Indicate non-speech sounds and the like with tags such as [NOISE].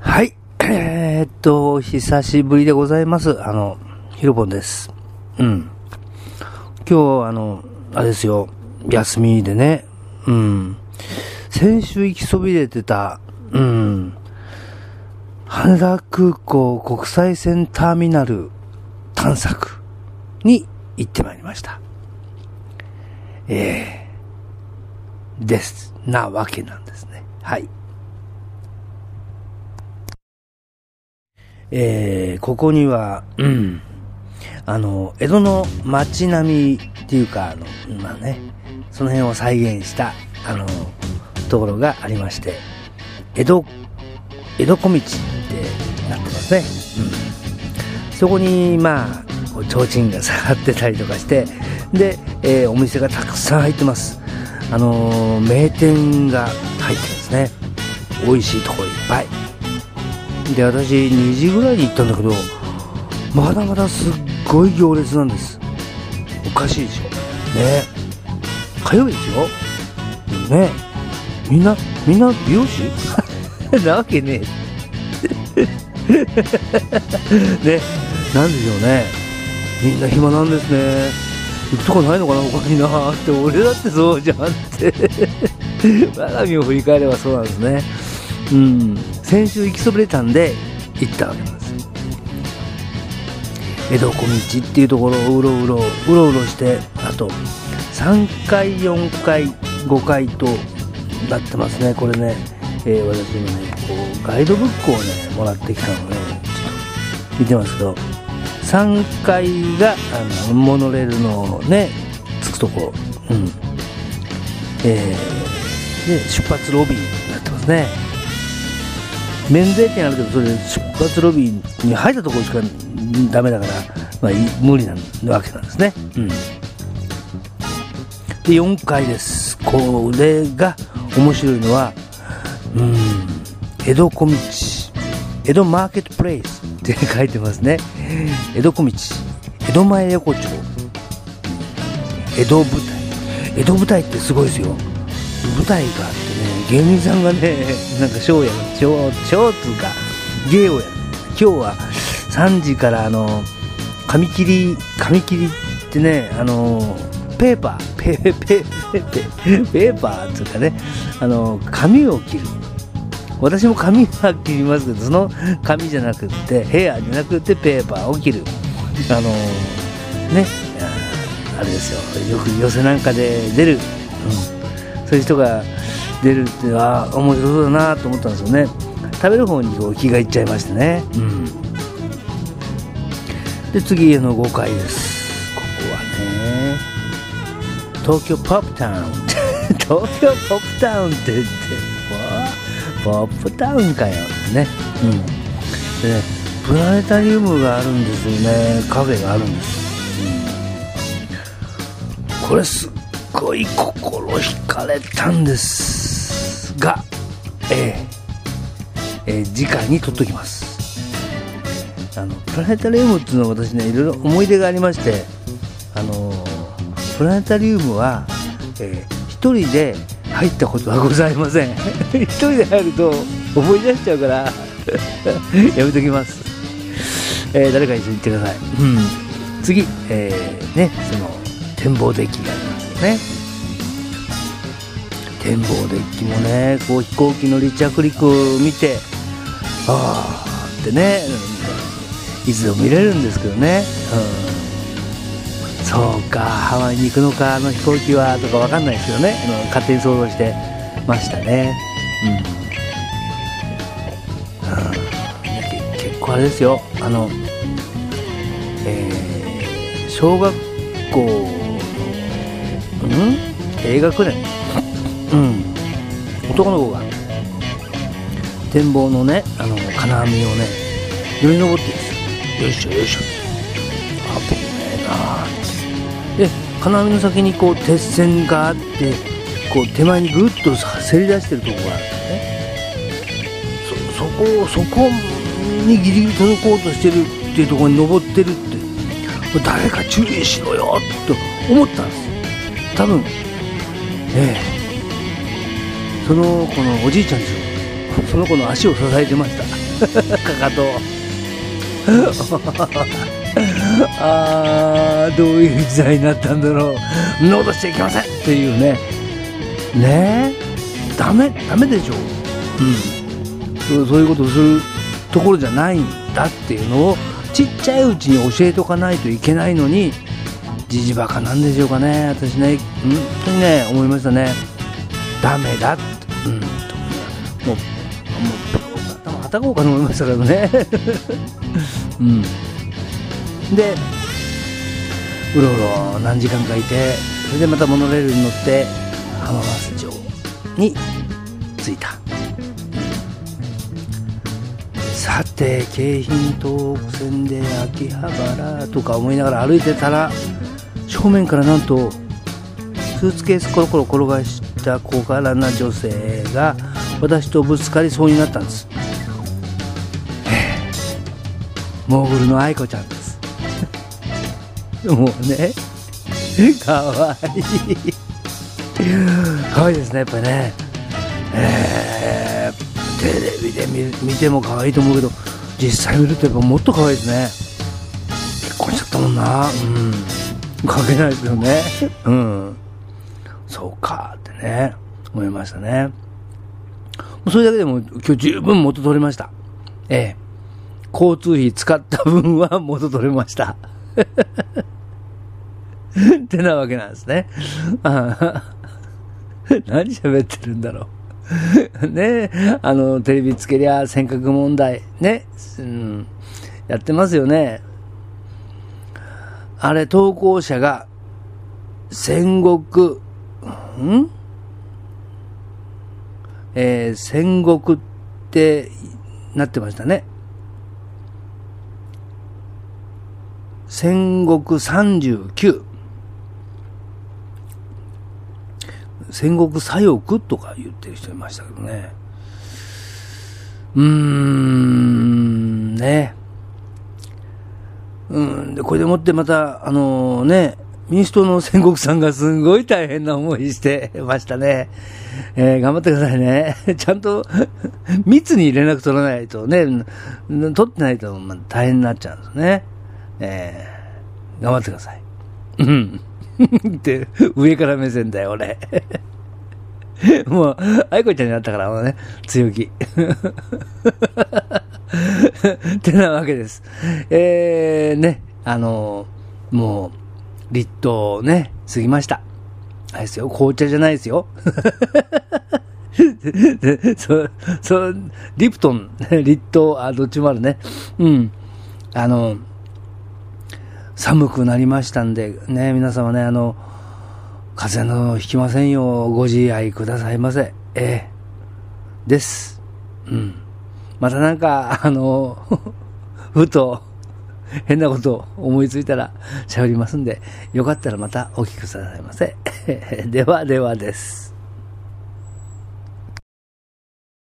はい。えー、っと、久しぶりでございます。あの、ヒロポンです。うん。今日、あの、あれですよ、休みでね、うん。先週行きそびれてた、うん。羽田空港国際線ターミナル探索に行ってまいりました。えー、です。なわけなんですね。はい。えー、ここには、うん、あの、江戸の街並みっていうか、あの、まあね、その辺を再現した、あの、ところがありまして、江戸、江戸小道ってなってますね。うん。そこに、まあ、提灯が下がってたりとかして、で、えー、お店がたくさん入ってます。あのー、名店が入ってるんですね。美味しいところいっぱい。で、私2時ぐらいに行ったんだけど、まだまだすっごい行列なんです。おかしいでしょ。ね。火曜日ですよ。ね。みんなみんな美容師？[LAUGHS] なわけねえ。[LAUGHS] ね。なんでしょうね。みんな暇なんですね。とこないのかな他になって俺だってそうじゃんって。[LAUGHS] 我が身を振り返ればそうなんですね。うん。先週行きそびれたんで行ったわけなんです。江戸小道っていうところをうろうろうろうろしてあと3階4階5階となってますね。これね、えー、私今ねこうガイドブックをねもらってきたので、ね、ちょっと見てますけど。3階があのモノレールのね着くとこ。うん。えー、で出発ロビーになってますね。免税店あるけどそれ出発ロビーに入ったところしかダメだから、まあ、無理なわけなんですね。うん、で4階です。これが面白いのは、うん、江戸小道、江戸マーケットプレイス。って書いてますね。江戸小道、江戸前横丁、江戸舞台。江戸舞台ってすごいですよ。舞台があってね、芸人さんがね、なんかショーやる、ショー、ショーつうか、芸をやる。今日は3時からあの紙切り紙切りってねあのペーパーペーペーペーパーっていうかねあの紙を切る私も紙は切りますけどその紙じゃなくってヘアじゃなくてペーパーを切る。あのねあれですよ。よく寄せなんかで出る、うん、そういう人が出るってあ面白そうだなと思ったんですよね。食べる方にこう気がいっちゃいましてね、うん。で次の5階です。ここはね東京ポップタウン。[LAUGHS] 東京ポップタウンって言って。ポップタウンかよってね。うん。でねプラネタリウムがあるんですよね。カフェがあるんです、うん、これすっごい心惹かれたんですがえー、えー、次回に撮っときます。あのプラネタリウムっていうのは私ねいろいろ思い出がありましてあのプラネタリウムは、えー、1人で入ったことはございません。[LAUGHS] 1人で入ると思い出しちゃうから。[LAUGHS] やめときます、えー、誰か一緒に行ってください、うん、次、えー、ねその展望デッキがありますよね。展望デッキもねこう飛行機の離着陸を見てああってねいつでも見れるんですけどね、うん、そうかハワイに行くのかあの飛行機はとか分かんないですけどね勝手に想像してましたね、うん、うん、結構あれですよ。あのえー、小学校うん？低学年うん。男の子が展望のねあの金網をね乗り登ってるんですよいしょよいしょ。金網の先にこう鉄線があってこう手前にぐっとせり出してるとこがあるんですね。そそこそこにギリギリ届こうとしてるっていうところに登ってるって誰か注意しろよと思ったんです多分ええ。その子のおじいちゃんですよ。その子の足を支えてました。[LAUGHS] かかと [LAUGHS] [LAUGHS] ああどういう時代になったんだろう。戻しちゃいけません。っていうね。ね？えダメ？ダメでしょ。うん。そういうことをするところじゃないんだっていうのをちっちゃいうちに教えとかないといけないのにじじばかなんでしょうかね私ね。本当にね思いましたね。ダメだって。うん。もうもう頭はたこうかと思いましたからね。[LAUGHS] うん。でうろうろ何時間かいてそれでまたモノレールに乗って浜松町に着いた。さて京浜東北線で秋葉原とか思いながら歩いてたら正面からなんとスーツケースコロコロ転がした小柄な女性が私とぶつかりそうになったんです。モーグルの愛子ちゃん。ですもうねかわいい。かわいいですねやっぱね。えー、テレビで見見ても可愛いいと思うけど実際見るとやっぱもっと可愛いですね。結婚しちゃったもんな。うん。かけないですよね。うん。そうかってね思いましたね。それだけでも今日十分元取れました。ええ。交通費使った分は元取れました。ってなわけなんですね。[LAUGHS] 何喋ってるんだろう。[LAUGHS] ねあの、テレビつけりゃ尖閣問題、ね、うん、やってますよね。あれ、投稿者が、戦国、ん？えー、戦国ってなってましたね。戦国39。戦国左翼とか言ってる人いましたけどね。うーん、ね。うん、で、これでもってまた、あのー、ね、民主党の戦国さんがすごい大変な思いしてましたね。えー、頑張ってくださいね。[LAUGHS] ちゃんと密に連絡取らないとね、取ってないと大変になっちゃうんですね。えー、頑張ってください。うん。って、上から目線だよ、俺。[LAUGHS] もう、愛子ちゃんになったから、もうね、強気。[LAUGHS] ってなわけです。えー、ね、あの、もう、立冬ね、過ぎました。あれですよ、紅茶じゃないですよ。[LAUGHS] そ、そ、リプトン、立冬、あ、どっちもあるね。うん。あの、寒くなりましたんで、ね、皆様ね、あの、風邪のひきませんよ。ご自愛くださいませ。ええです。うん。またなんか、あの、[LAUGHS] ふと、変なこと思いついたら喋りますんで、よかったらまたお聞きくださいませ。[LAUGHS] ではではです。